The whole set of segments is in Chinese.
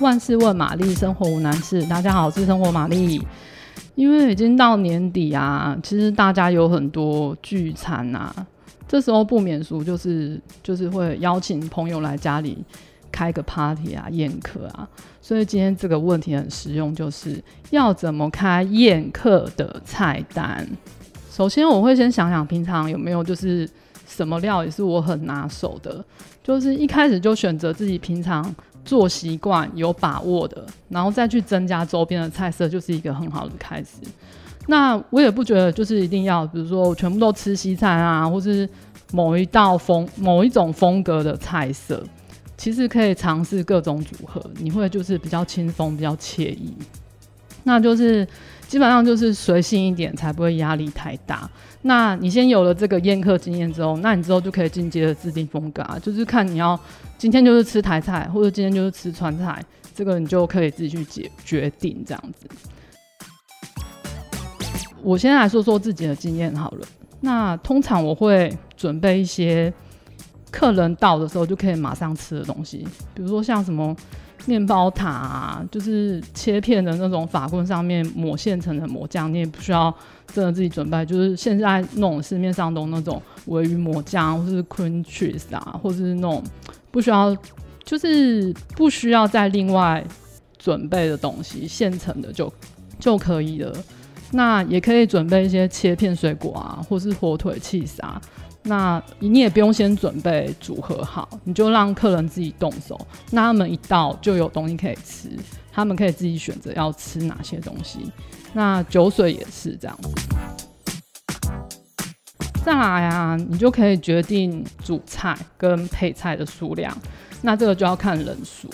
万事问玛丽，生活无难事。大家好，我是生活玛丽。因为已经到年底啊，其实大家有很多聚餐啊，这时候不免俗就是就是会邀请朋友来家里开个 party 啊，宴客啊。所以今天这个问题很实用，就是要怎么开宴客的菜单？首先我会先想想平常有没有就是什么料也是我很拿手的，就是一开始就选择自己平常。做习惯有把握的，然后再去增加周边的菜色，就是一个很好的开始。那我也不觉得就是一定要，比如说我全部都吃西餐啊，或是某一道风、某一种风格的菜色，其实可以尝试各种组合，你会就是比较轻松、比较惬意。那就是基本上就是随性一点，才不会压力太大。那你先有了这个宴客经验之后，那你之后就可以进阶的制定风格啊，就是看你要今天就是吃台菜，或者今天就是吃川菜，这个你就可以自己去决决定这样子。我先来说说自己的经验好了。那通常我会准备一些客人到的时候就可以马上吃的东西，比如说像什么。面包塔啊，就是切片的那种法棍，上面抹现成的抹酱，你也不需要真的自己准备。就是现在那种市面上都那种鮪鱼抹酱，或是 cream cheese 啊，或是那种不需要，就是不需要再另外准备的东西，现成的就就可以了。那也可以准备一些切片水果啊，或是火腿起司啊。那你也不用先准备组合好，你就让客人自己动手。那他们一到就有东西可以吃，他们可以自己选择要吃哪些东西。那酒水也是这样子。再来啊，你就可以决定主菜跟配菜的数量。那这个就要看人数。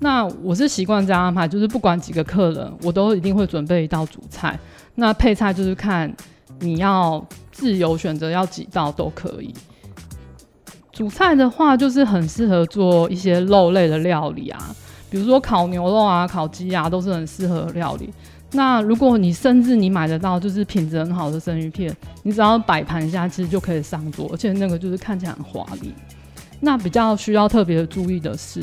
那我是习惯这样安排，就是不管几个客人，我都一定会准备一道主菜。那配菜就是看你要。自由选择要几道都可以。主菜的话，就是很适合做一些肉类的料理啊，比如说烤牛肉啊、烤鸡啊，都是很适合料理。那如果你甚至你买得到就是品质很好的生鱼片，你只要摆盘一下，其实就可以上桌，而且那个就是看起来很华丽。那比较需要特别注意的是，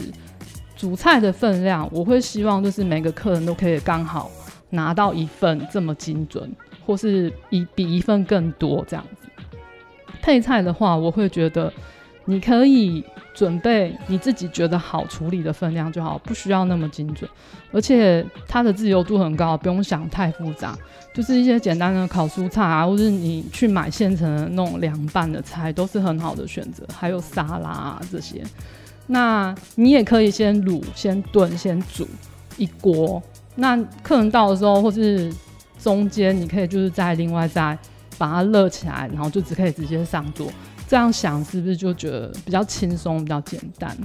主菜的分量，我会希望就是每个客人都可以刚好拿到一份这么精准。或是一比一份更多这样子。配菜的话，我会觉得你可以准备你自己觉得好处理的分量就好，不需要那么精准。而且它的自由度很高，不用想太复杂，就是一些简单的烤蔬菜啊，或是你去买现成的那种凉拌的菜，都是很好的选择。还有沙拉啊这些，那你也可以先卤、先炖、先煮一锅。那客人到的时候，或是中间你可以就是再另外再把它热起来，然后就只可以直接上桌。这样想是不是就觉得比较轻松、比较简单？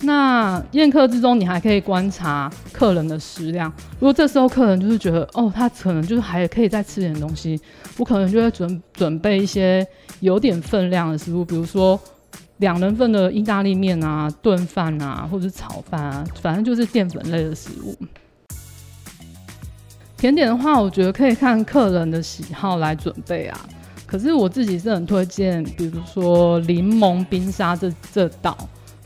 那宴客之中，你还可以观察客人的食量。如果这时候客人就是觉得哦，他可能就是还可以再吃点东西，我可能就会准准备一些有点分量的食物，比如说两人份的意大利面啊、炖饭啊，或者是炒饭啊，反正就是淀粉类的食物。甜点的话，我觉得可以看客人的喜好来准备啊。可是我自己是很推荐，比如说柠檬冰沙这这道，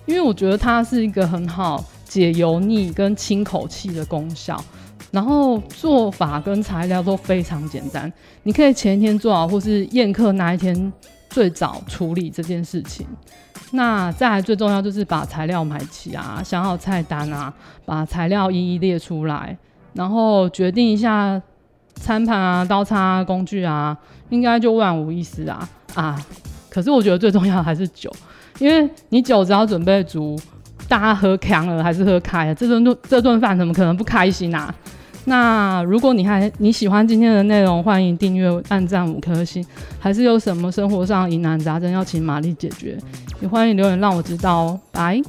因为我觉得它是一个很好解油腻跟清口气的功效。然后做法跟材料都非常简单，你可以前一天做好，或是宴客那一天最早处理这件事情。那再来最重要就是把材料买齐啊，想好菜单啊，把材料一一列出来。然后决定一下餐盘啊、刀叉啊、工具啊，应该就万无一失啊啊！可是我觉得最重要的还是酒，因为你酒只要准备足，大家喝强了还是喝开了，这顿顿这顿饭怎么可能不开心啊？那如果你还你喜欢今天的内容，欢迎订阅、按赞五颗星。还是有什么生活上疑难杂症要请玛丽解决，也欢迎留言让我知道哦。拜。